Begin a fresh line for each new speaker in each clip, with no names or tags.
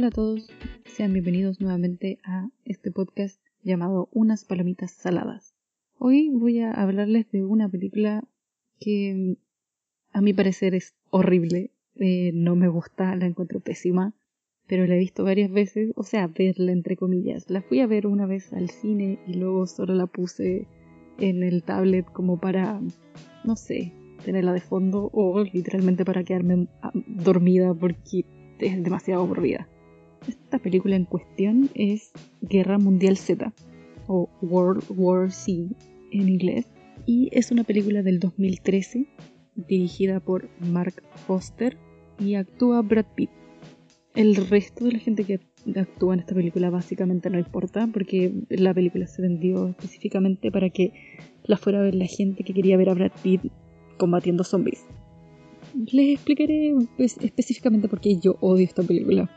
Hola a todos, sean bienvenidos nuevamente a este podcast llamado Unas palomitas saladas. Hoy voy a hablarles de una película que a mi parecer es horrible, eh, no me gusta, la encuentro pésima, pero la he visto varias veces, o sea, verla entre comillas. La fui a ver una vez al cine y luego solo la puse en el tablet como para, no sé, tenerla de fondo o literalmente para quedarme ah, dormida porque es demasiado aburrida. Esta película en cuestión es Guerra Mundial Z o World War Z en inglés y es una película del 2013 dirigida por Mark Foster y actúa Brad Pitt. El resto de la gente que actúa en esta película básicamente no importa porque la película se vendió específicamente para que la fuera a ver la gente que quería ver a Brad Pitt combatiendo zombies. Les explicaré pues, específicamente por qué yo odio esta película.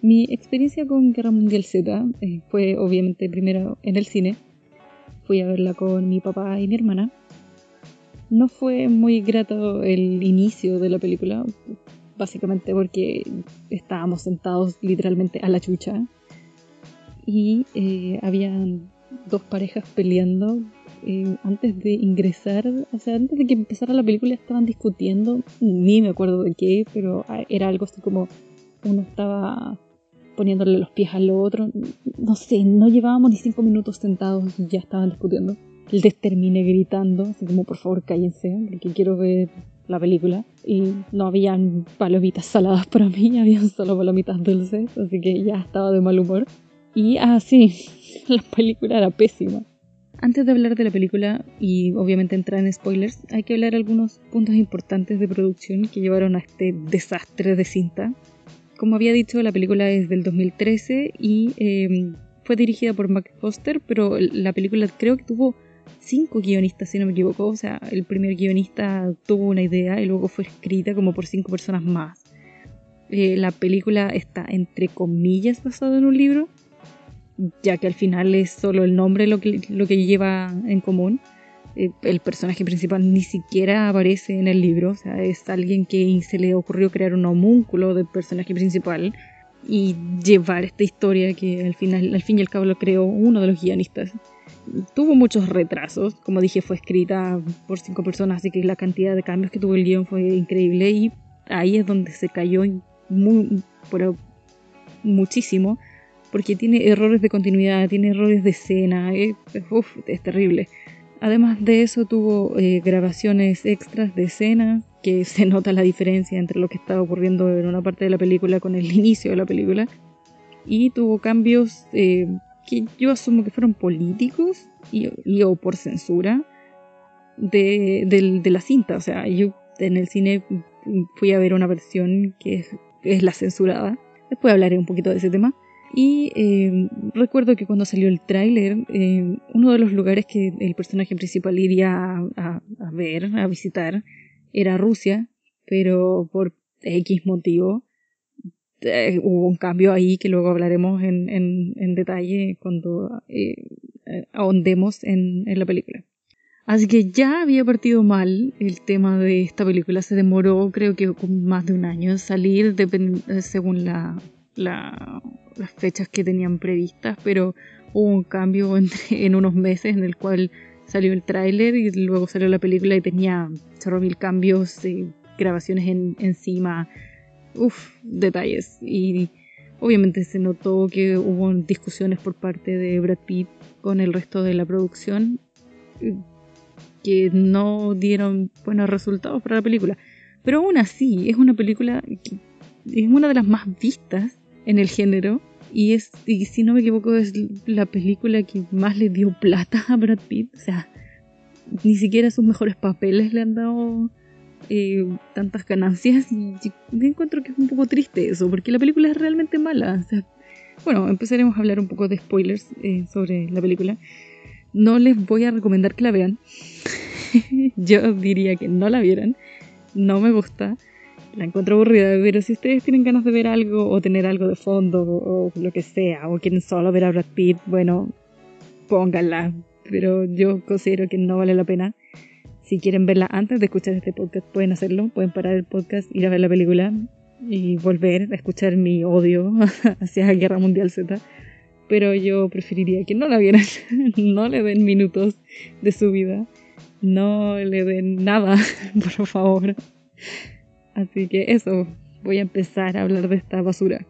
Mi experiencia con Guerra Mundial Z eh, fue obviamente primero en el cine. Fui a verla con mi papá y mi hermana. No fue muy grato el inicio de la película, básicamente porque estábamos sentados literalmente a la chucha y eh, habían dos parejas peleando eh, antes de ingresar, o sea, antes de que empezara la película estaban discutiendo, ni me acuerdo de qué, pero ah, era algo así como uno estaba poniéndole los pies al otro, no sé, no llevábamos ni cinco minutos sentados y ya estaban discutiendo. Les terminé gritando, así como por favor cállense, porque quiero ver la película. Y no habían palomitas saladas para mí, habían solo palomitas dulces, así que ya estaba de mal humor. Y así, ah, la película era pésima. Antes de hablar de la película y obviamente entrar en spoilers, hay que hablar algunos puntos importantes de producción que llevaron a este desastre de cinta. Como había dicho, la película es del 2013 y em, fue dirigida por Mac Foster, pero la película creo que tuvo cinco guionistas, si no me equivoco. O sea, el primer guionista tuvo una idea y luego fue escrita como por cinco personas más. Eh, la película está entre comillas basada en un libro, ya que al final es solo el nombre lo que, lo que lleva en común. Eh, el personaje principal ni siquiera aparece en el libro, o sea, es alguien que se le ocurrió crear un homúnculo del personaje principal y llevar esta historia que al final, al fin y al cabo lo creó uno de los guionistas. Tuvo muchos retrasos, como dije, fue escrita por cinco personas, así que la cantidad de cambios que tuvo el guion fue increíble y ahí es donde se cayó muy, pero muchísimo porque tiene errores de continuidad, tiene errores de escena, es, es terrible. Además de eso tuvo eh, grabaciones extras de escena, que se nota la diferencia entre lo que estaba ocurriendo en una parte de la película con el inicio de la película. Y tuvo cambios eh, que yo asumo que fueron políticos y, o por censura de, de, la cinta. O sea, yo en el cine fui a ver una versión que es, es la censurada. Después hablaré un poquito de ese tema. Y eh, recuerdo que cuando salió el tráiler, eh, uno de los lugares que el personaje principal iría a, ver, a visitar, era Rusia, pero por X motivo eh, hubo un cambio ahí que luego hablaremos en, en, detalle cuando ahondemos en, en la película. Así que ya había partido mal el tema de esta película. Se demoró creo que más de un año en salir según la, la, las fechas que tenían previstas, pero hubo un cambio entre, en unos meses en el cual salió el tráiler y luego salió la película y tenía chorro mil cambios, y grabaciones en, encima, uff, detalles. Y obviamente se notó que hubo discusiones por parte de Brad Pitt con el resto de la producción que no dieron buenos resultados para la película. Pero aún así, es una película es una de las más vistas en el género. Y, es, y si no me equivoco, es la película que más le dio plata a Brad Pitt. O sea, ni siquiera sus mejores papeles le han dado eh, tantas ganancias. Y me encuentro que es un poco triste eso, porque la película es realmente mala. Bueno, empezaremos a hablar un poco de spoilers eh, sobre la película. No les voy a recomendar que la vean. Yo diría que no la vieran. No me gusta la encuentro aburrida, pero si ustedes tienen ganas de ver algo o tener algo de fondo o, lo que sea, o quieren solo ver a Brad Pitt, bueno, pónganla. Pero yo considero que no vale la pena. Si quieren verla antes de escuchar este podcast, pueden hacerlo, pueden parar el podcast, ir a ver la película y volver a escuchar mi odio hacia Guerra Mundial Z. Pero yo preferiría que no la vieran, no le den minutos de su vida, no le den nada, por favor. Así que eso, voy a empezar a hablar de esta basura.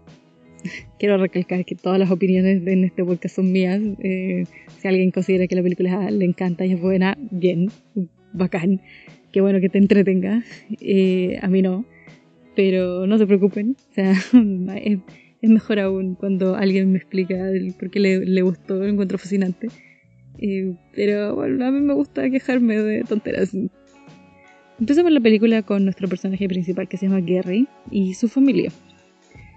Quiero recalcar que todas las opiniones en este podcast son mías. Eh, si alguien considera que la película le encanta y es buena, bien, bacán. Qué bueno que te entretenga. Eh, a mí no. Pero no se preocupen. O sea, es, mejor aún cuando alguien me explica por qué le, le gustó, lo encuentro fascinante. Eh, pero bueno, a mí me gusta quejarme de tonteras. Empezamos la película con nuestro personaje principal que se llama Gary y su familia.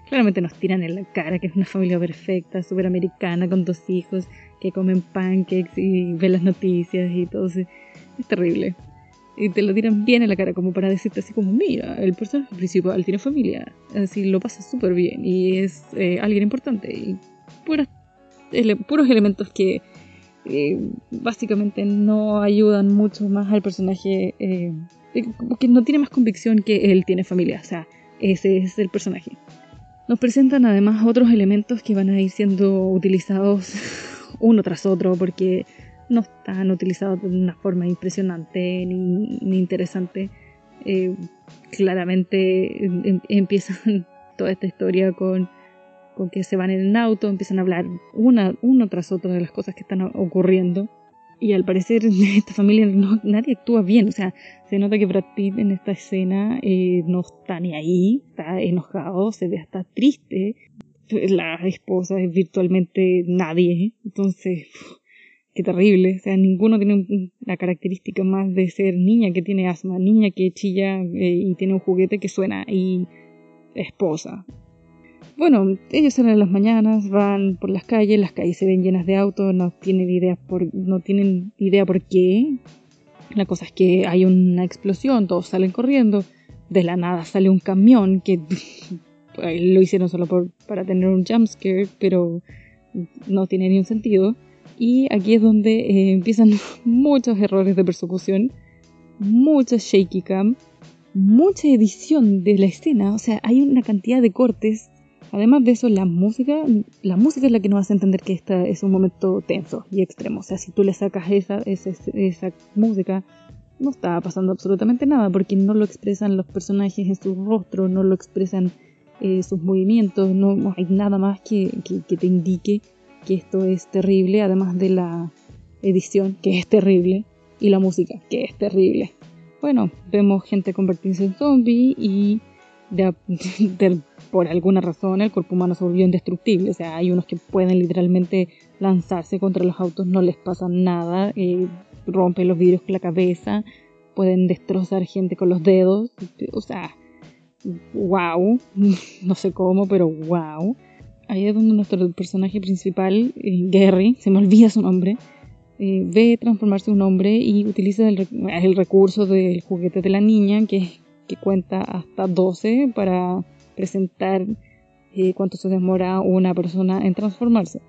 Claramente nos tiran en la cara que es una familia perfecta, súper americana, con dos hijos que comen pancakes y ven las noticias y todo. Es terrible. Y te lo tiran bien en la cara como para decirte así como, mira, el personaje principal tiene familia, así lo pasa súper bien y es eh, alguien importante. Y puros elementos que eh, básicamente no ayudan mucho más al personaje, eh, que no tiene más convicción que él tiene familia, o sea, ese es el personaje. Nos presentan además otros elementos que van a ir siendo utilizados uno tras otro porque no están utilizados de una forma impresionante ni, interesante. Eh, claramente em, em, empiezan toda esta historia con, con, que se van en el auto, empiezan a hablar una, uno tras otro de las cosas que están ocurriendo. Y al parecer esta familia no, nadie actúa bien, o sea, se nota que Brad Pitt en esta escena eh, no está ni ahí, está enojado, se ve hasta triste. La esposa es virtualmente nadie, entonces, qué terrible, o sea, ninguno tiene la característica más de ser niña que tiene asma, niña que chilla eh, y tiene un juguete que suena y esposa. Bueno, ellos salen en las mañanas, van por las calles, las calles se ven llenas de autos, no tienen idea por, no tienen idea por qué. La cosa es que hay una explosión, todos salen corriendo, de la nada sale un camión que lo hicieron solo para tener un jumpscare, pero no tiene ni un sentido. Y aquí es donde eh, empiezan muchos errores de persecución, mucha shaky cam, mucha edición de la escena, o sea, hay una cantidad de cortes Además de eso, la música, la música es la que nos hace entender que este es un momento tenso y extremo. O sea, si tú le sacas esa, esa, esa música, no está pasando absolutamente nada, porque no lo expresan los personajes en su rostro, no lo expresan eh, sus movimientos, no, hay nada más que, que, te indique que esto es terrible, además de la edición, que es terrible, y la música, que es terrible. Bueno, vemos gente convertirse en zombie y por alguna razón el cuerpo humano se volvió indestructible. O sea, hay unos que pueden literalmente lanzarse contra los autos, no les pasa nada, eh, rompen los vidrios con la cabeza, pueden destrozar gente con los dedos. O sea, wow, no sé cómo, pero wow. Ahí es donde nuestro personaje principal, eh, Gary, se me olvida su nombre, eh, ve transformarse un hombre y utiliza el recurso del juguete de la niña, que, que cuenta hasta 12 para presentar eh, cuánto se demora una persona en transformarse.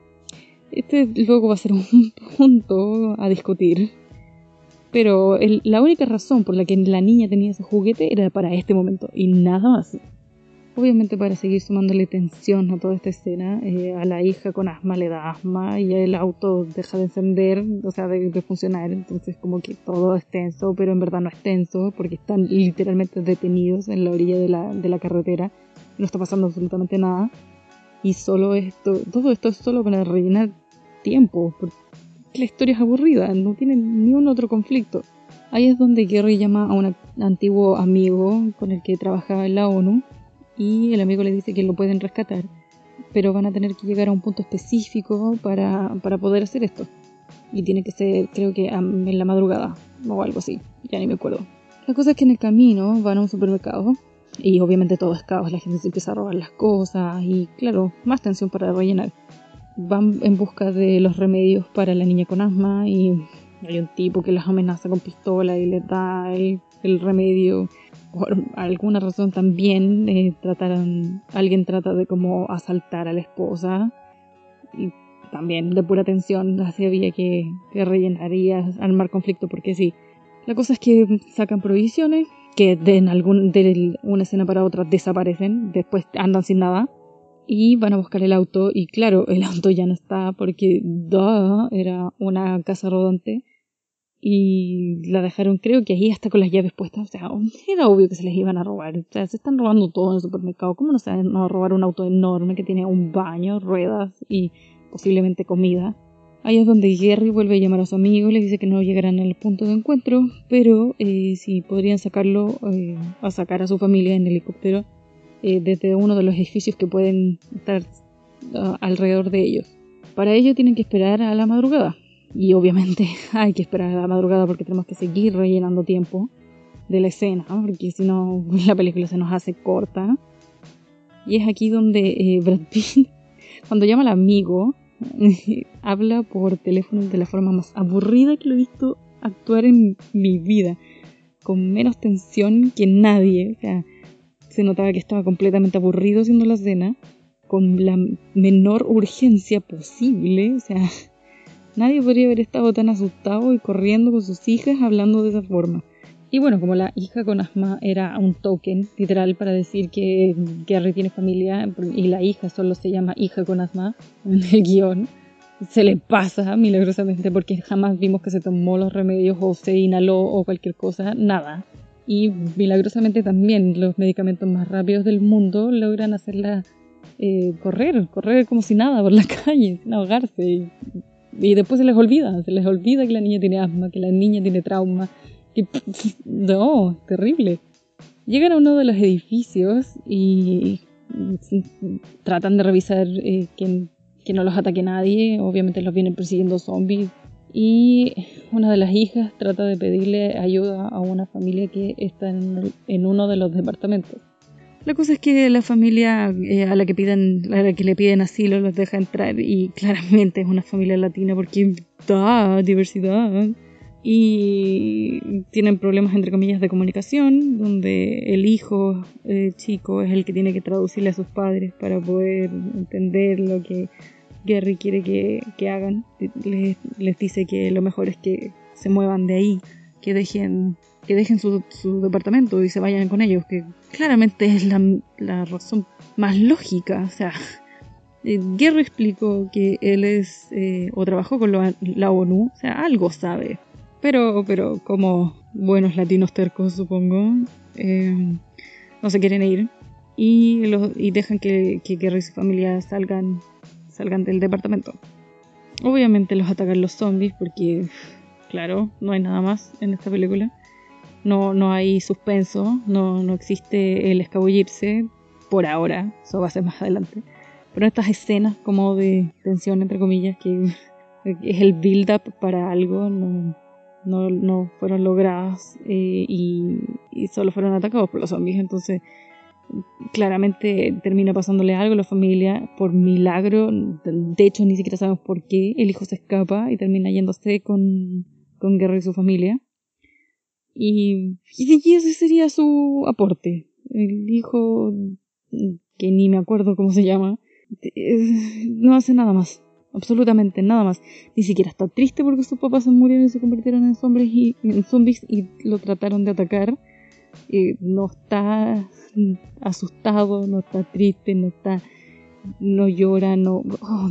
Este luego va a ser un punto a discutir. Pero la única razón por la que la niña tenía ese juguete era para este momento y nada más. Obviamente para seguir sumándole tensión a toda esta escena, eh, a la hija con asma le da asma y el auto deja de encender, o sea, de, funcionar, entonces como que todo es tenso, pero en verdad no es tenso porque están literalmente detenidos en la orilla de la, de la carretera no está pasando absolutamente nada. Y solo esto, todo esto es solo para rellenar tiempo, la historia es aburrida, no tiene ni un otro conflicto. Ahí es donde Gary llama a un antiguo amigo con el que trabajaba en la ONU y el amigo le dice que lo pueden rescatar, pero van a tener que llegar a un punto específico para, para poder hacer esto. Y tiene que ser, creo que en la madrugada o algo así, ya ni me acuerdo. La cosa es que en el camino van a un supermercado y obviamente todo es caos, la gente se empieza a robar las cosas y claro, más tensión para rellenar. Van en busca de los remedios para la niña con asma y hay un tipo que las amenaza con pistola y les da el, remedio. Por alguna razón también eh, trataron, alguien trata de como asaltar a la esposa y también de pura tensión así había que, que rellenar y armar conflicto porque sí. La cosa es que sacan provisiones que de, algún, de una escena para otra desaparecen, después andan sin nada y van a buscar el auto y claro, el auto ya no está porque duh, era una casa rodante y la dejaron creo que ahí hasta con las llaves puestas, o sea, era obvio que se les iban a robar, o sea, se están robando todo en el supermercado, ¿cómo no se van a robar un auto enorme que tiene un baño, ruedas y posiblemente comida? Ahí es donde Gary vuelve a llamar a su amigo, le dice que no llegarán al punto de encuentro, pero eh, si podrían sacarlo eh, a sacar a su familia en helicóptero eh, desde uno de los edificios que pueden estar uh, alrededor de ellos. Para ello tienen que esperar a la madrugada. Y obviamente hay que esperar a la madrugada porque tenemos que seguir rellenando tiempo de la escena, porque si no la película se nos hace corta. Y es aquí donde Brad Pitt, cuando llama al amigo, habla por teléfono de la forma más aburrida que lo he visto actuar en mi vida. Con menos tensión que nadie. O sea, se notaba que estaba completamente aburrido haciendo la cena. Con la menor urgencia posible. O sea, nadie podría haber estado tan asustado y corriendo con sus hijas hablando de esa forma. Y bueno, como la hija con asma era un token, literal, para decir que Gary tiene familia y la hija solo se llama hija con asma en el guion, se le pasa milagrosamente porque jamás vimos que se tomó los remedios o se inhaló o cualquier cosa, nada. Y milagrosamente también los medicamentos más rápidos del mundo logran hacerla eh, correr, correr como si nada por la calle, sin ahogarse. Y, y después se les olvida, se les olvida que la niña tiene asma, que la niña tiene trauma no, terrible. Llegan a uno de los edificios y tratan de revisar eh, que, no los ataque nadie. Obviamente los vienen persiguiendo zombies. Y una de las hijas trata de pedirle ayuda a una familia que está en, uno de los departamentos. La cosa es que la familia eh, a la que piden, a la que le piden asilo los deja entrar y claramente es una familia latina porque da diversidad y tienen problemas entre comillas de comunicación, donde el hijo eh, chico es el que tiene que traducirle a sus padres para poder entender lo que Gary quiere que, hagan. Les, les, dice que lo mejor es que se muevan de ahí, que dejen, que dejen su, departamento y se vayan con ellos, que claramente es la, razón más lógica. O sea, eh, Gary explicó que él es eh, o trabajó con la ONU, o sea, algo sabe pero, pero como buenos latinos tercos, supongo, eh, no se quieren ir y, y dejan que, que Gary y su familia salgan, salgan del departamento. Obviamente los atacan los zombies porque, claro, no hay nada más en esta película. No, no hay suspenso, no, no existe el escabullirse por ahora, eso va a ser más adelante. Pero estas escenas como de tensión, entre comillas, que es el build-up para algo, no, no, no fueron logradas eh, y, solo fueron atacados por los zombies. Entonces, claramente termina pasándole algo a la familia por milagro. De hecho, ni siquiera sabemos por qué. El hijo se escapa y termina yéndose con, con Guerra y su familia. Y, y ese sería su aporte. El hijo, que ni me acuerdo cómo se llama, no hace nada más absolutamente nada más. Ni siquiera está triste porque sus papás se murieron y se convirtieron en zombies y, en y lo trataron de atacar. Eh, no está asustado, no está triste, no está, no llora, no, oh,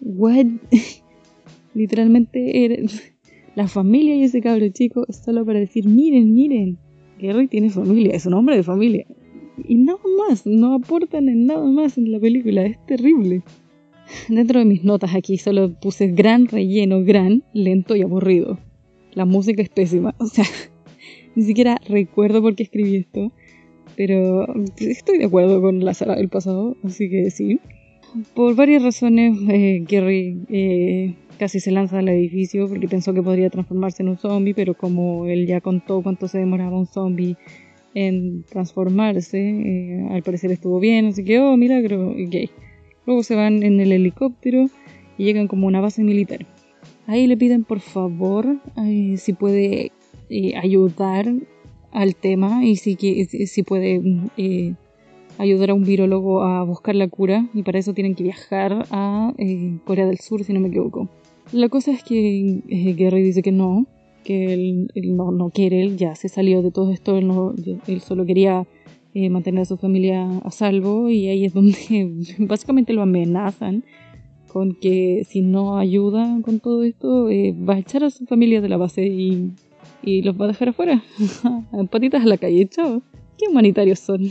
what? Literalmente la familia y ese cabro chico es solo para decir, miren, miren, Gary tiene familia, es un hombre de familia. Y nada más, no aportan en nada más en la película, es terrible. Dentro de mis notas aquí solo puse gran relleno, gran, lento y aburrido. La música es pésima, o sea, ni siquiera recuerdo por qué escribí esto, pero estoy de acuerdo con la sala del pasado, así que sí. Por varias razones, eh, Gary eh, casi se lanza al edificio porque pensó que podría transformarse en un zombie, pero como él ya contó cuánto se demoraba un zombie en transformarse, eh, al parecer estuvo bien, así que, oh, milagro, gay. Luego se van en el helicóptero y llegan como a una base militar. Ahí le piden por favor eh, si puede eh, ayudar al tema y si, si puede ayudar a un virólogo a buscar la cura y para eso tienen que viajar a Corea del Sur si no me equivoco. La cosa es que Gary dice que no que él, no, no, quiere, él ya se salió de todo esto, él, no, él solo quería eh, mantener a su familia a salvo y ahí es donde básicamente lo amenazan con que si no ayuda con todo esto eh, va a echar a su familia de la base y, y los va a dejar afuera, patitas a la calle, chao. Qué humanitarios son.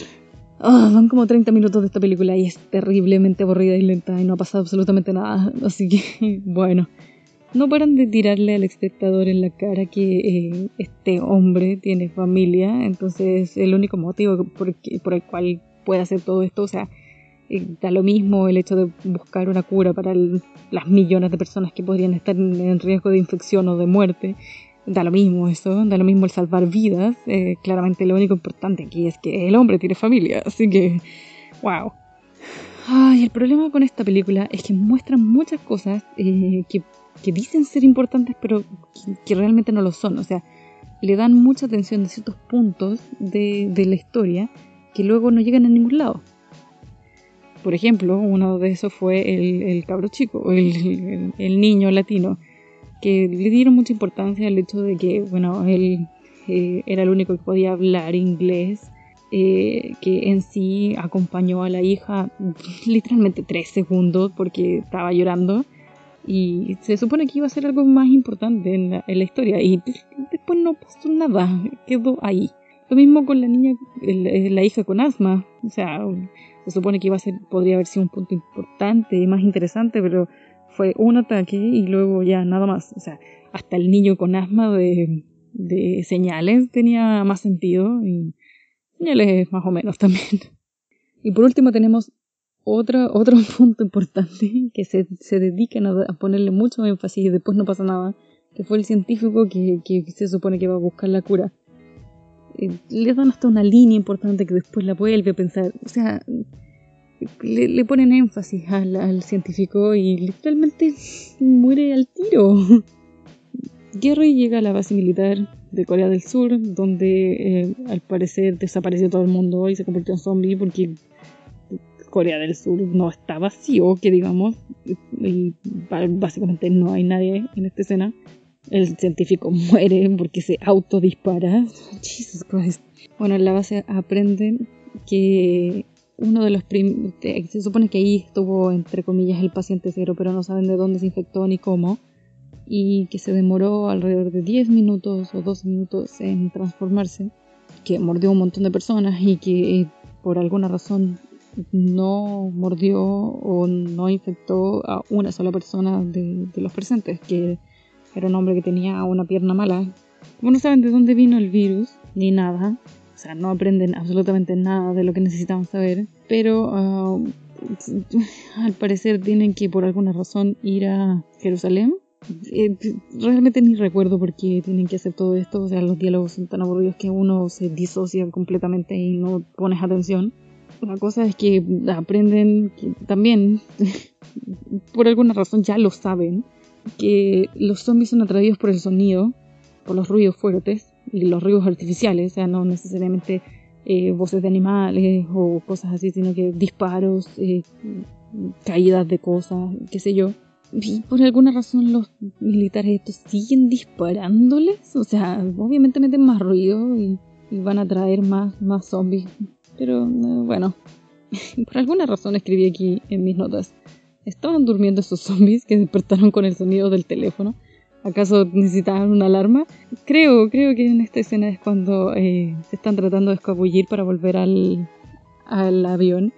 Van como 30 minutos de esta película y es terriblemente aburrida y lenta y no ha pasado absolutamente nada. Así que, bueno, no paran de tirarle al espectador en la cara que eh, este hombre tiene familia. Entonces, el único motivo por, por el cual puede hacer todo esto, o sea, eh, da lo mismo el hecho de buscar una cura para las millones de personas que podrían estar en riesgo de infección o de muerte da lo mismo eso, da lo mismo el salvar vidas. Eh, claramente lo único importante aquí es que el hombre tiene familia, así que, wow. Ay, el problema con esta película es que muestra muchas cosas eh, que, que, dicen ser importantes, pero que, realmente no lo son. O sea, le dan mucha atención a ciertos puntos de, de la historia que luego no llegan a ningún lado. Por ejemplo, uno de esos fue el, el cabro chico, el, el, el niño latino que le dieron mucha importancia al hecho de que, bueno, él eh, era el único que podía hablar inglés, eh, que en sí acompañó a la hija literalmente tres segundos porque estaba llorando y se supone que iba a ser algo más importante en la, historia y después no pasó nada, quedó ahí. Lo mismo con la niña, la hija con asma, o sea, se supone que iba a ser, podría haber sido un punto importante y más interesante, pero fue un ataque y luego ya nada más. O sea, hasta el niño con asma de, de señales tenía más sentido y señales más o menos también. Y por último tenemos otro, otro punto importante que se, se dedican a, ponerle mucho énfasis y después no pasa nada, que fue el científico que, que se supone que va a buscar la cura. Eh, le dan hasta una línea importante que después la vuelve a pensar. O sea, le, ponen énfasis al, científico y literalmente muere al tiro. Gary llega a la base militar de Corea del Sur, donde eh, al parecer desapareció todo el mundo y se convirtió en zombie porque Corea del Sur no está vacío, que digamos, y básicamente no hay nadie en esta escena. El científico muere porque se autodispara. Jesus Christ. Bueno, en la base aprenden que uno de los se supone que ahí estuvo entre comillas el paciente cero, pero no saben de dónde se infectó ni cómo, y que se demoró alrededor de 10 minutos o 12 minutos en transformarse, que mordió un montón de personas y que eh, por alguna razón no mordió o no infectó a una sola persona de, de los presentes, que era un hombre que tenía una pierna mala. Como no saben de dónde vino el virus ni nada, o sea, no aprenden absolutamente nada de lo que necesitaban saber, pero ah, al parecer tienen que por alguna razón ir a Jerusalén. Eh, realmente ni recuerdo por qué tienen que hacer todo esto, o sea, los diálogos son tan aburridos que uno se disocia completamente y no pones atención. La cosa es que aprenden también, por alguna razón ya lo saben, que los zombies son atraídos por el sonido, por los ruidos fuertes, y los ruidos artificiales, o sea, no necesariamente eh, voces de animales o cosas así, sino que disparos, eh, caídas de cosas, qué sé yo. Y por alguna razón los militares estos siguen disparándoles, o sea, obviamente meten más ruido y, van a traer más, más zombies. Pero eh, bueno, por alguna razón escribí aquí en mis notas. Estaban durmiendo esos zombies que despertaron con el sonido del teléfono. ¿Acaso necesitaban una alarma? Creo, creo que en esta escena es cuando eh, están tratando de escabullir para volver al, avión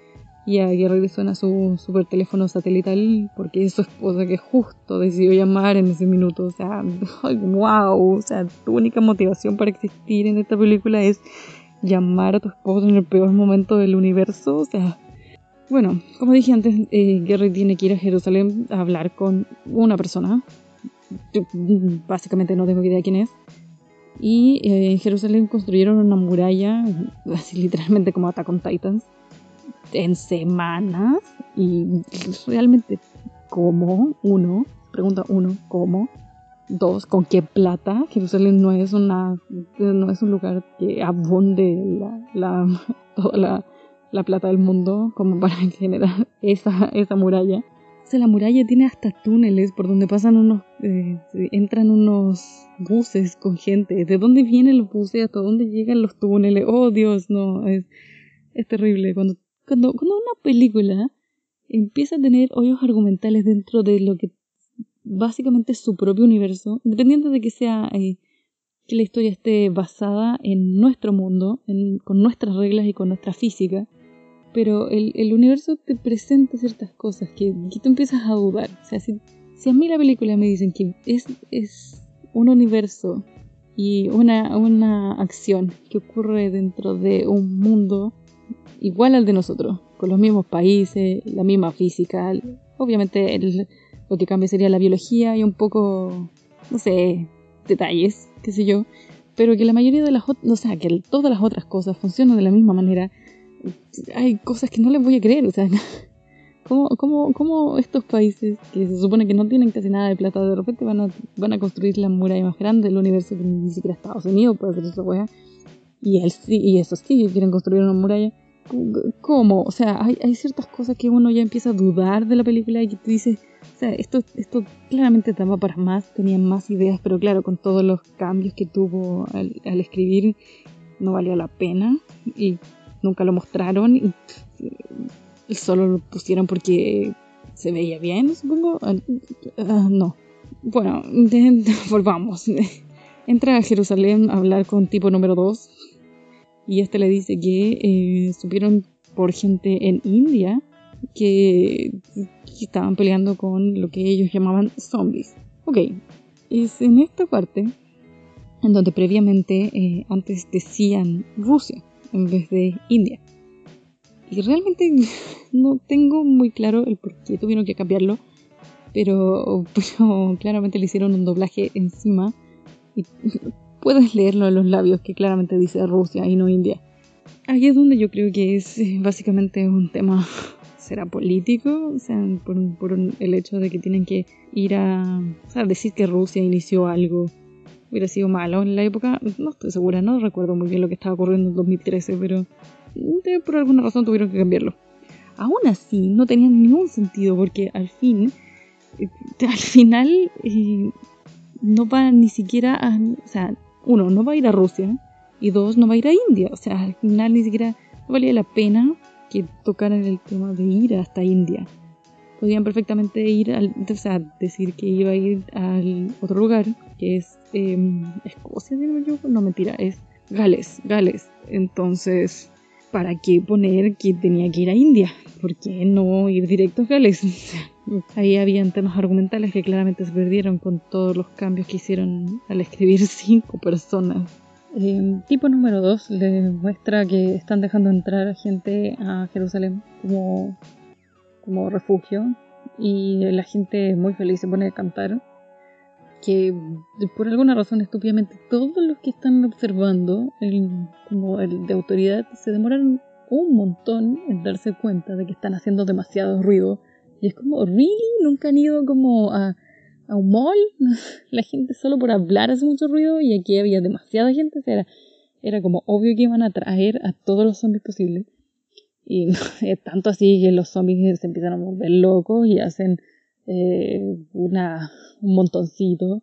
y a Guerrero suena su super teléfono satelital porque es su esposa que justo decidió llamar en ese minuto. O sea, wow, o sea, tu única motivación para existir en esta película es llamar a tu esposo en el peor momento del universo. O sea, bueno, como dije antes, eh, Gary tiene que ir a Jerusalén a hablar con una persona básicamente no tengo idea quién es. Y eh, en Jerusalén construyeron una muralla, así literalmente como Attack on Titans, en semanas. Y realmente, ¿cómo? Uno, pregunta uno, ¿cómo? Dos, ¿con qué plata? Jerusalén no es, una, no es un lugar que abunde la, toda la, la plata del mundo como para generar esa, esa muralla. La muralla tiene hasta túneles por donde pasan unos eh, entran unos buses con gente. ¿De dónde vienen los buses? ¿Hasta dónde llegan los túneles? Oh, Dios, no. Es, es terrible. Cuando, cuando, cuando una película empieza a tener hoyos argumentales dentro de lo que básicamente es su propio universo, independiente de que sea eh, que la historia esté basada en nuestro mundo, con nuestras reglas y con nuestra física, pero el, el universo te presenta ciertas cosas que, que tú empiezas a dudar. O sea, si, si, a mí la película me dicen que es, es un universo y una, una acción que ocurre dentro de un mundo igual al de nosotros, con los mismos países, la misma física, obviamente lo que cambia sería la biología y un poco, no sé, detalles, qué sé yo, pero que la mayoría de las o sea, que todas las otras cosas funcionan de la misma manera, hay cosas que no les voy a creer, o sea, ¿cómo, cómo, cómo estos países que se supone que no tienen casi nada de plata, de repente van a, van a construir la muralla más grande del universo que ni siquiera Estados Unidos puede hacer esa wea? Y, él, y eso sí, quieren construir una muralla. ¿Cómo? O sea, hay, hay ciertas cosas que uno ya empieza a dudar de la película y que te dices, o sea, esto, esto claramente estaba para más, tenía más ideas, pero claro, con todos los cambios que tuvo al, escribir, no valía la pena y nunca lo mostraron y, solo lo pusieron porque se veía bien, supongo. Ah, no. Bueno, volvamos. Entra a Jerusalén a hablar con tipo número 2 y este le dice que eh, supieron por gente en India que, estaban peleando con lo que ellos llamaban zombies. Ok, es en esta parte en donde previamente eh, antes decían Rusia en vez de India. Y realmente no tengo muy claro el por qué tuvieron que cambiarlo, pero, pero claramente le hicieron un doblaje encima y puedes leerlo en los labios que claramente dice Rusia y no India. Ahí es donde yo creo que es eh, básicamente un tema será político, o sea, por, por el hecho de que tienen que ir a, o decir que Rusia inició algo hubiera sido malo en la época, no estoy segura, no recuerdo muy bien lo que estaba ocurriendo en 2013, pero por alguna razón tuvieron que cambiarlo. Aún así, no tenía ningún sentido porque al fin, eh, al final, eh, no va ni siquiera a, o sea, uno, no va a ir a Rusia y dos, no va a ir a India, o sea, al final ni siquiera valía la pena que tocaran el tema de ir hasta India. Podían perfectamente ir al, o sea, decir que iba a ir al otro lugar, que es em, Escocia, yo, no mentira, es Gales, Gales. Entonces, ¿para qué poner que tenía que ir a India? ¿Por qué no ir directo a Gales? Ahí habían temas argumentales que claramente se perdieron con todos los cambios que hicieron al escribir cinco personas eh, tipo número 2 le muestra que están dejando entrar gente a Jerusalén como, como refugio y la gente muy feliz se pone a cantar que por alguna razón estúpidamente todos los que están observando como el de autoridad se demoran un montón en darse cuenta de que están haciendo demasiado ruido y es como, ¿really? Nunca han ido como a a un mall, la gente solo por hablar hace mucho ruido y aquí había demasiada gente, era, era como obvio que iban a traer a todos los zombies posibles. Y tanto así que los zombies se empiezan a volver locos y hacen eh, una, un montoncito.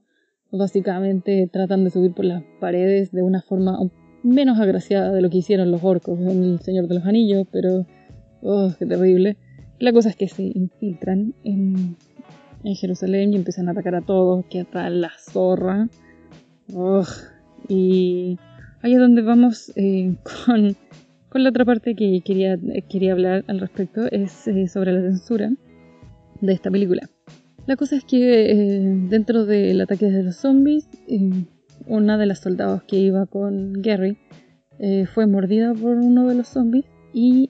Básicamente tratan de subir por las paredes de una forma menos agraciada de lo que hicieron los orcos en El Señor de los Anillos, pero... ¡Oh, qué terrible! La cosa es que se infiltran en en Jerusalén y empiezan a atacar a todos, que tal la zorra. y ahí es donde vamos eh, con, con, la otra parte que quería, quería hablar al respecto, es eh, sobre la censura de esta película. La cosa es que eh, dentro del ataque de los zombies, una de las soldados que iba con Gary fue mordida por uno de los zombies y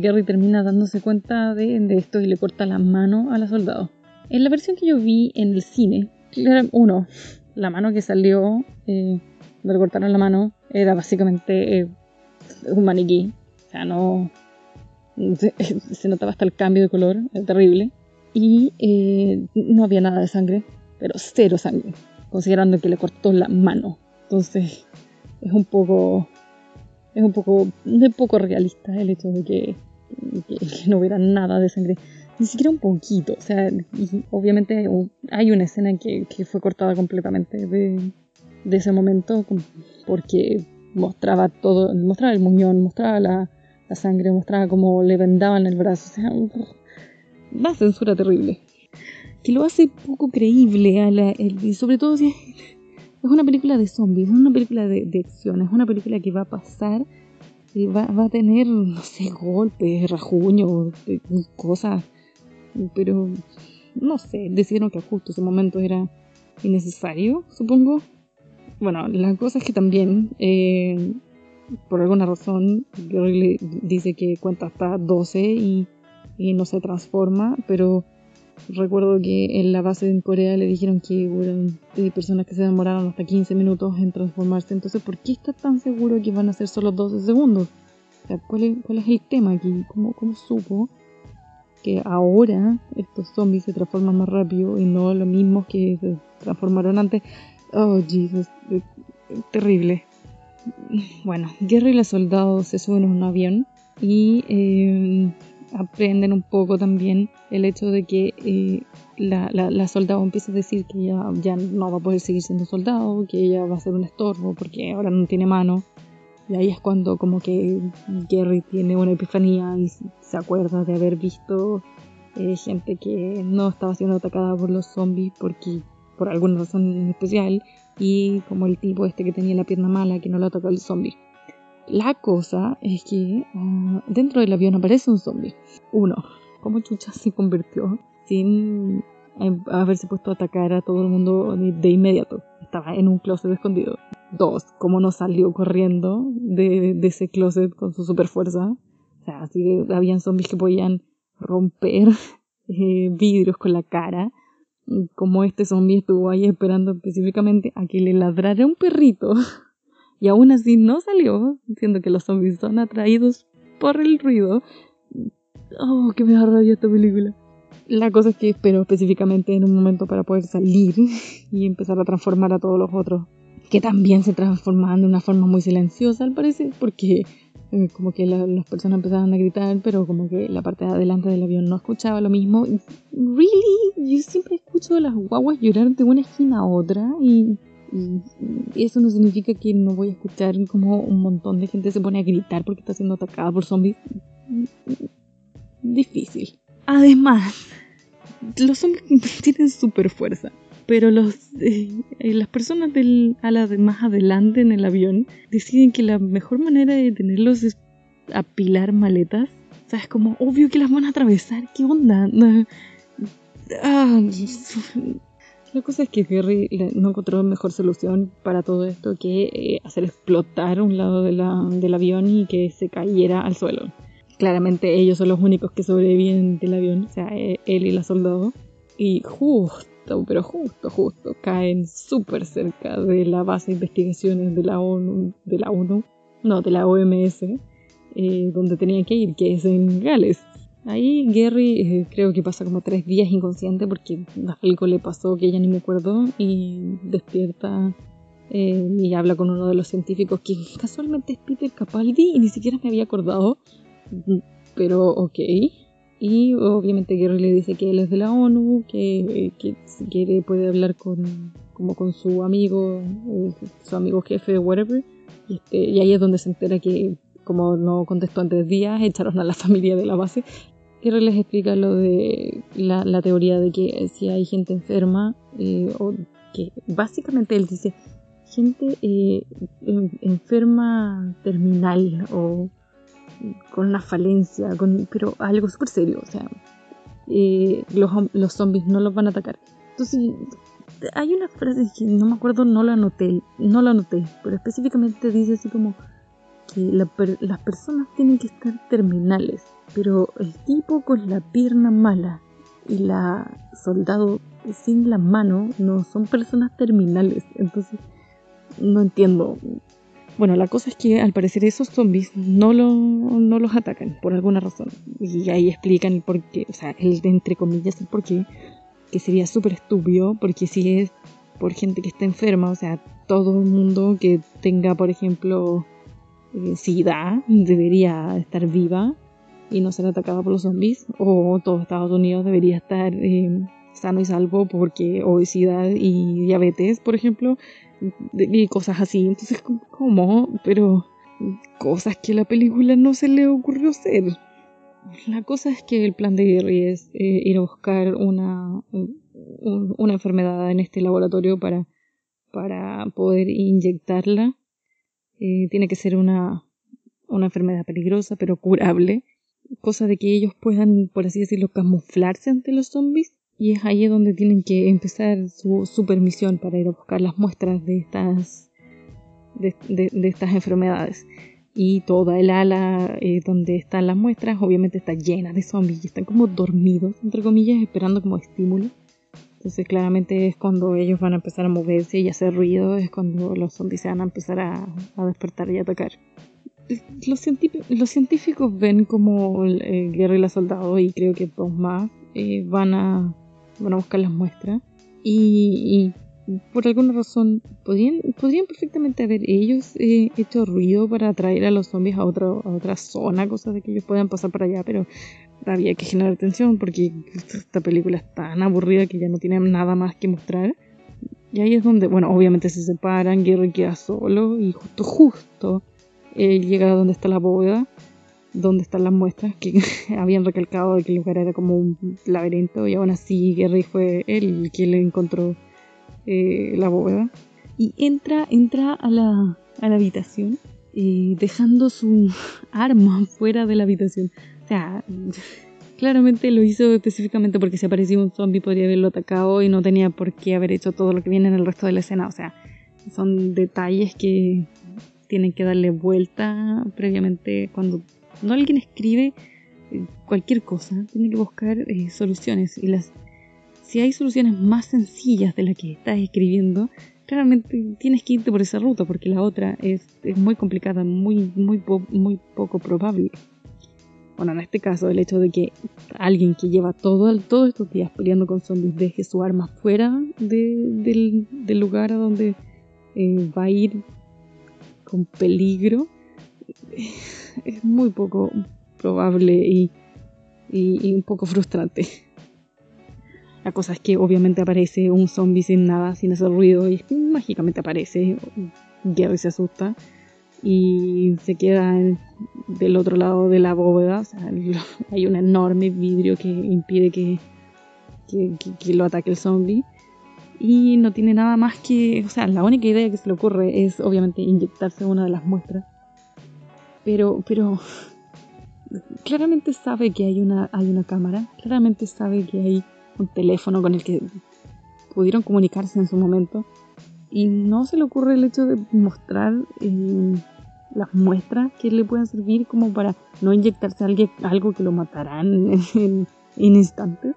Gary termina dándose cuenta de, esto y le corta la mano a la soldado. En la versión que yo vi en el cine, uno, la mano que salió, eh, le cortaron la mano, era básicamente eh, un maniquí. O sea, no. Se, notaba hasta el cambio de color, terrible. Y eh, no había nada de sangre, pero cero sangre, considerando que le cortó la mano. Entonces, es un poco. Es un poco. de poco realista el hecho de que, no hubiera nada de sangre ni siquiera un poquito. O sea, obviamente hay una escena que, fue cortada completamente de, de, ese momento porque mostraba todo, mostraba el muñón, mostraba la, la sangre, mostraba cómo le vendaban el brazo. O sea, una censura terrible. Que lo hace poco creíble a la, y sobre todo si es, una película de zombies, es una película de, de acción, es una película que va a pasar y va, va a tener, no sé, golpes, rajuños, cosas pero no sé, decidieron que justo ese momento era innecesario, supongo. Bueno, la cosa es que también, eh, por alguna razón, Gary dice que cuenta hasta 12 y, y, no se transforma, pero recuerdo que en la base en Corea le dijeron que hubo personas que se demoraron hasta 15 minutos en transformarse, entonces ¿por qué está tan seguro que van a ser solo 12 segundos? O sea, ¿cuál es, cuál es el tema aquí? ¿Cómo, cómo supo? que ahora estos zombies se transforman más rápido y no lo mismo que se transformaron antes. Oh, Jesus, terrible. Bueno, Guerra y los soldados se suben a un avión y eh, aprenden un poco también el hecho de que eh, la, la, soldado empieza a decir que ya, ya no va a poder seguir siendo soldado, que ella va a ser un estorbo porque ahora no tiene mano. Y ahí es cuando como que Gary tiene una epifanía y se acuerda de haber visto eh, gente que no estaba siendo atacada por los zombies porque por alguna razón especial y como el tipo este que tenía la pierna mala que no lo atacó el zombie. La cosa es que ah, dentro del avión aparece un zombie. Uno, ¿cómo chucha se convirtió sin haberse puesto a atacar a todo el mundo de inmediato? Estaba en un closet escondido. Dos, cómo no salió corriendo de, ese closet con su super fuerza. O sea, así habían zombies que podían romper eh, vidrios con la cara. Como este zombie estuvo ahí esperando específicamente a que le ladrara un perrito. Y aún así no salió, diciendo que los zombies son atraídos por el ruido. Oh, que me da rabia esta película. La cosa es que espero específicamente en un momento para poder salir y empezar a transformar a todos los otros que también se transformaban de una forma muy silenciosa al parecer, porque eh, como que las personas empezaban a gritar, pero como que la parte de adelante del avión no escuchaba lo mismo. Really, yo siempre escucho a las guaguas llorar de una esquina a otra y, y, eso no significa que no voy a escuchar como un montón de gente se pone a gritar porque está siendo atacada por zombies. Difícil. Además, los zombies tienen super fuerza pero los, eh, eh, las personas del, a la de más adelante en el avión deciden que la mejor manera de tenerlos es apilar maletas. O sea, es como obvio que las van a atravesar. ¿Qué onda? Ah, la cosa es que Harry no encontró mejor solución para todo esto que eh, hacer explotar un lado de la, del avión y que se cayera al suelo. Claramente ellos son los únicos que sobreviven del avión, o sea, él y la soldado. Y justo pero justo, justo, caen súper cerca de la base de investigaciones de la ONU, de la ONU, no, de la OMS, eh, donde tenían que ir, que es en Gales. Ahí Gary eh, creo que pasa como tres días inconsciente porque algo le pasó que ya ni me acuerdo y despierta eh, y habla con uno de los científicos que casualmente es Peter Capaldi y ni siquiera me había acordado, pero ok. Y obviamente Gary le dice que él es de la ONU, que, que si quiere puede hablar con, como con su amigo, eh, su amigo jefe, whatever. Y, este, y ahí es donde se entera que, como no contestó en tres días, echaron a la familia de la base. Gary les explica lo de la, la teoría de que si hay gente enferma, eh, o que básicamente él dice gente eh, enferma terminal o con una falencia, con, pero algo súper serio, o sea, eh, los, los zombies no los van a atacar. Entonces, hay una frase que no me acuerdo, no la anoté, no la anoté, pero específicamente dice así como que las personas tienen que estar terminales, pero el tipo con la pierna mala y la soldado sin la mano no son personas terminales, entonces no entiendo bueno, la cosa es que al parecer esos zombies no, lo, no los atacan por alguna razón. Y ahí explican el por qué, o sea, el de entre comillas el por qué, que sería súper estúpido, porque si es por gente que está enferma, o sea, todo el mundo que tenga, por ejemplo, eh, SIDA debería estar viva. y no ser atacada por los zombies, o todo Estados Unidos debería estar eh, sano y salvo porque obesidad y diabetes, por ejemplo, y cosas así. Entonces, ¿cómo? Pero cosas que a la película no se le ocurrió hacer. La cosa es que el plan de Gary es eh, ir a buscar una, una enfermedad en este laboratorio para, para poder inyectarla. Eh, tiene que ser una, una enfermedad peligrosa pero curable. Cosa de que ellos puedan, por así decirlo, camuflarse ante los zombies. Y es ahí donde tienen que empezar su, su permisión para ir a buscar las muestras de estas, de, de estas enfermedades y toda el ala eh, donde están las muestras obviamente está llena de zombies y están como dormidos, entre comillas, esperando como estímulo. Entonces claramente es cuando ellos van a empezar a moverse y hacer ruido, es cuando los zombies se van a empezar a, despertar y atacar. Los, los, científicos ven como el, Guerra y la Soldado y creo que dos más eh, van, a, van a buscar las muestras y por alguna razón, podrían, perfectamente haber ellos eh, hecho ruido para atraer a los zombies a, otro, a otra zona, cosas de que ellos puedan pasar para allá, pero había que generar atención porque esta película es tan aburrida que ya no tiene nada más que mostrar. Y ahí es donde, bueno, obviamente se separan, Gary queda solo y justo, justo, él llega a donde está la bóveda, donde están las muestras, que habían recalcado de que el lugar era como un laberinto y aún así Gary fue él quien le encontró eh, la bóveda y entra, entra a la, a la habitación eh, dejando su arma fuera de la habitación. O sea, claramente lo hizo específicamente porque si aparecía un zombie podría haberlo atacado y no tenía por qué haber hecho todo lo que viene en el resto de la escena. O sea, son detalles que tienen que darle vuelta previamente cuando no alguien escribe eh, cualquier cosa, tiene que buscar soluciones y las si hay soluciones más sencillas de las que estás escribiendo, claramente tienes que irte por esa ruta porque la otra es, muy complicada, muy, muy, muy poco probable. Bueno, en este caso, el hecho de que alguien que lleva todo, todos estos días peleando con zombies deje su arma fuera del, lugar a donde eh, va a ir con peligro es muy poco probable y un poco frustrante. La cosa es que obviamente aparece un zombie sin nada, sin hacer ruido, y mágicamente aparece. Gary se asusta y se queda del otro lado de la bóveda. O sea, hay un enorme vidrio que impide que, que, lo ataque el zombie. Y no tiene nada más que. O sea, la única idea que se le ocurre es obviamente inyectarse una de las muestras. Pero, pero. Claramente sabe que hay una, hay una cámara. Claramente sabe que hay un teléfono con el que pudieron comunicarse en su momento. Y no se le ocurre el hecho de mostrar eh, las muestras que le puedan servir como para no inyectarse a alguien, algo que lo matarán en, instantes.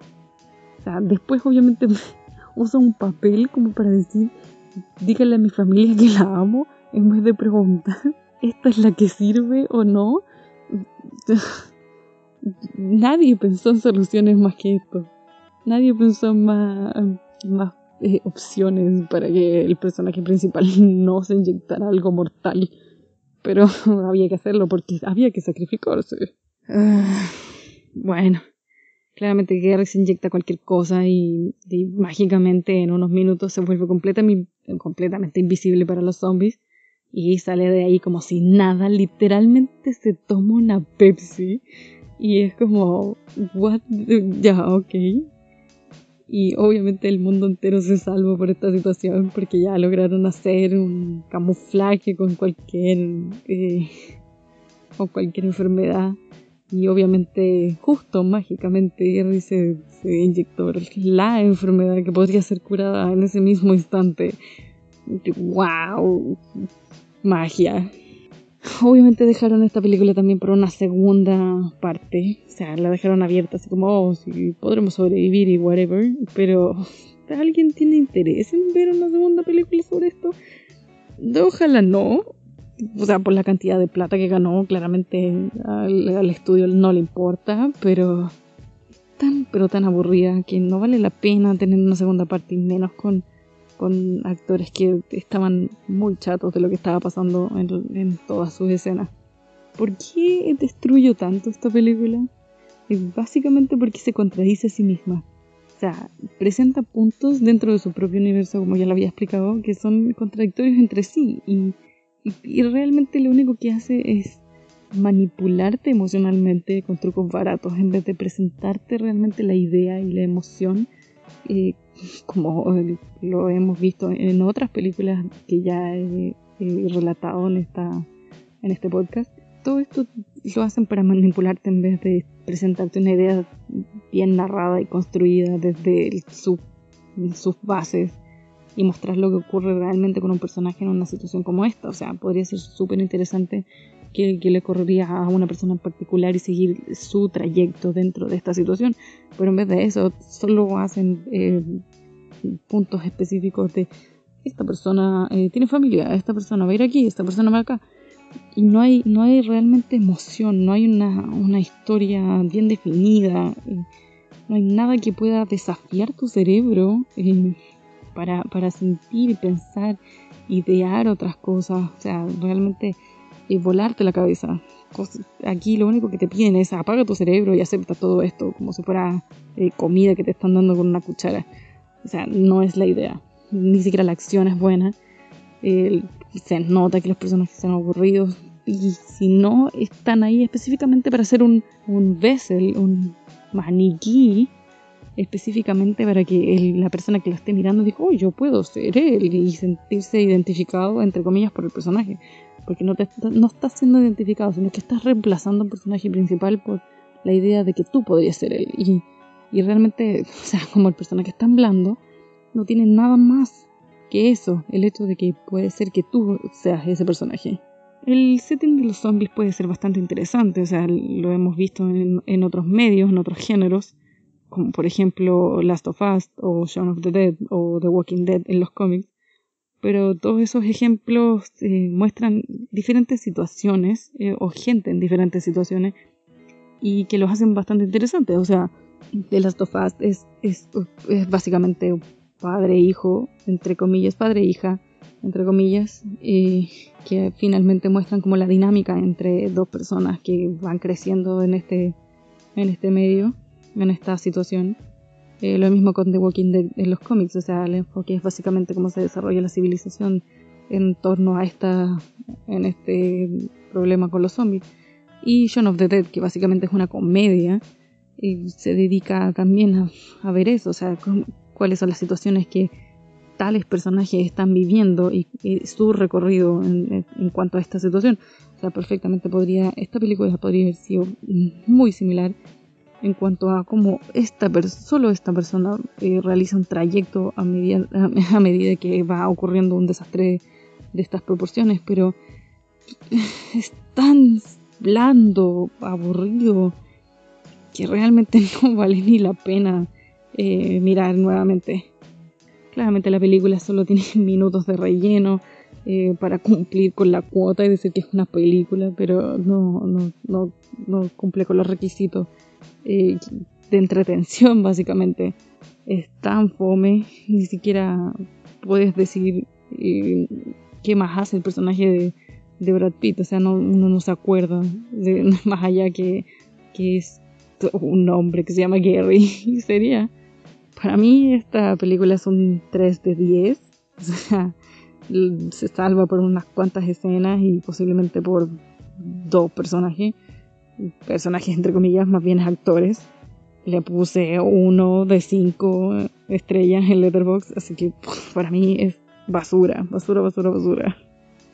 O sea, después obviamente usa un papel como para decir, dígale a mi familia que la amo, en vez de preguntar, ¿esta es la que sirve o no? Nadie pensó en soluciones más que esto nadie pensó más, más eh, opciones para que el personaje principal no se inyectara algo mortal. Pero había que hacerlo porque había que sacrificarse. Ah, bueno, claramente Gary se inyecta cualquier cosa y, mágicamente en unos minutos se vuelve completamente, completamente invisible para los zombies y sale de ahí como si nada, literalmente se toma una Pepsi y es como, what, ya, ok, y obviamente el mundo entero se salva por esta situación porque ya lograron hacer un camuflaje con cualquier eh, con cualquier enfermedad. Y obviamente justo mágicamente Gary se, se, inyectó la enfermedad que podría ser curada en ese mismo instante. Wow magia Obviamente dejaron esta película también por una segunda parte. O sea, la dejaron abierta, así como, oh, sí, podremos sobrevivir y whatever. Pero, ¿alguien tiene interés en ver una segunda película sobre esto? Ojalá no. O sea, por la cantidad de plata que ganó, claramente al, al estudio no le importa, pero tan, pero tan aburrida que no vale la pena tener una segunda parte y menos con con actores que estaban muy chatos de lo que estaba pasando en, todas sus escenas. ¿Por qué destruyo tanto esta película? Es básicamente porque se contradice a sí misma. O sea, presenta puntos dentro de su propio universo, como ya lo había explicado, que son contradictorios entre sí. Y, y, realmente lo único que hace es manipularte emocionalmente con trucos baratos en vez de presentarte realmente la idea y la emoción eh, como lo hemos visto en otras películas que ya he, relatado en, esta, en este podcast, todo esto lo hacen para manipularte en vez de presentarte una idea bien narrada y construida desde sus bases y mostrar lo que ocurre realmente con un personaje en una situación como esta. O sea, podría ser súper interesante que, le ocurriría a una persona en particular y seguir su trayecto dentro de esta situación. Pero en vez de eso, solo hacen eh, puntos específicos de esta persona eh, tiene familia, esta persona va a ir aquí, esta persona va acá. Y no hay, no hay realmente emoción, no hay una, historia bien definida, eh, no hay nada que pueda desafiar tu cerebro eh, para, para sentir, pensar, idear otras cosas. O sea, realmente volarte la cabeza. Aquí lo único que te piden es apaga tu cerebro y acepta todo esto como si fuera comida que te están dando con una cuchara. O sea, no es la idea. Ni siquiera la acción es buena. se nota que los personajes están aburridos. Y si no, están ahí específicamente para hacer un, un vessel, un maniquí, específicamente para que la persona que lo esté mirando diga, oh, yo puedo ser él y sentirse identificado, entre comillas, por el personaje. Porque no, te, no estás siendo identificado, sino que estás reemplazando al personaje principal por la idea de que tú podrías ser él. Y y realmente, o sea, como el personaje es tan blando, no tiene nada más que eso, el hecho de que puede ser que tú seas ese personaje. El setting de los zombies puede ser bastante interesante, o sea, lo hemos visto en, otros medios, en otros géneros, como por ejemplo Last of Us o Shaun of the Dead o The Walking Dead en los cómics. Pero todos esos ejemplos eh, muestran diferentes situaciones eh, o gente en diferentes situaciones y que los hacen bastante interesantes. O sea, de las of es, es, es básicamente padre-hijo, entre comillas, padre-hija, entre comillas, que finalmente muestran como la dinámica entre dos personas que van creciendo en este, en este medio, en esta situación. Eh, lo mismo con The Walking Dead en los cómics, o sea, el enfoque es básicamente cómo se desarrolla la civilización en torno a esta, en este problema con los zombies. Y Shaun of the Dead, que básicamente es una comedia, se dedica también a, ver eso, o sea, cuáles son las situaciones que tales personajes están viviendo y, su recorrido en, cuanto a esta situación. O sea, perfectamente podría, esta película podría haber sido muy similar en cuanto a cómo esta solo esta persona eh, realiza un trayecto a medida, a medida que va ocurriendo un desastre de estas proporciones, pero es tan blando, aburrido, que realmente no vale ni la pena eh, mirar nuevamente. Claramente la película solo tiene minutos de relleno eh, para cumplir con la cuota y decir que es una película, pero no, no, no, no cumple con los requisitos eh, de entretención básicamente. Es tan fome, ni siquiera puedes decir qué más hace el personaje de, Brad Pitt, o sea, no, uno no se acuerda más allá que, que es un hombre que se llama Gary. Sería. Para mí, esta película es un 3 de 10. O sea, se salva por unas cuantas escenas y posiblemente por dos personajes. Personajes, entre comillas, más bien actores. Le puse uno de cinco estrellas en Letterboxd, así que para mí es basura, basura, basura, basura.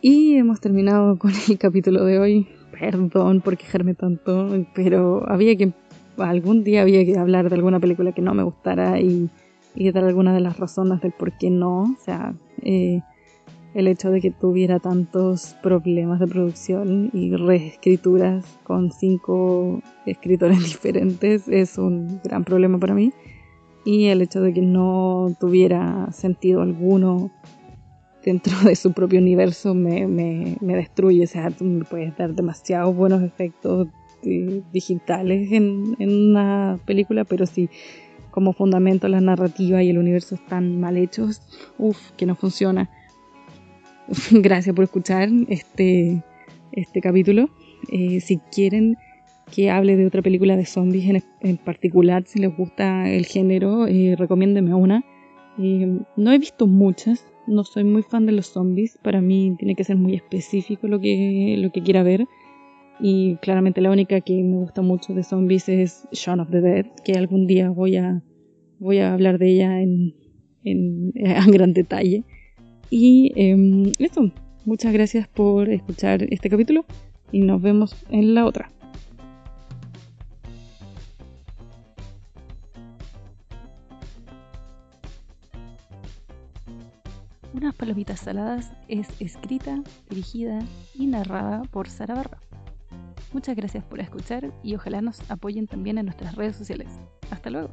Y hemos terminado con el capítulo de hoy. Perdón por quejarme tanto, pero había que algún día había que hablar de alguna película que no me gustara y, y dar algunas de las razones del por qué no. O sea, eh, el hecho de que tuviera tantos problemas de producción y reescrituras con cinco escritores diferentes es un gran problema para mí. Y el hecho de que no tuviera sentido alguno dentro de su propio universo me, me, me destruye. O sea, me puedes dar demasiados buenos efectos este, digitales en, una película, pero si como fundamento la narrativa y el universo están mal hechos, uff, que no funciona. Gracias por escuchar este, este capítulo. Eh, si quieren que hable de otra película de zombies en, particular, si les gusta el género, eh, recomiéndeme una. Eh, no he visto muchas, no soy muy fan de los zombies, para mí tiene que ser muy específico lo que, lo que quiera ver. Y claramente la única que me gusta mucho de zombies es Shaun of the Dead, que algún día voy a, voy a hablar de ella en, en, en gran detalle. Y eh, eso, muchas gracias por escuchar este capítulo y nos vemos en la otra. Unas palomitas saladas es escrita, dirigida y narrada por Sara Barra. Muchas gracias por escuchar y ojalá nos apoyen también en nuestras redes sociales. Hasta luego.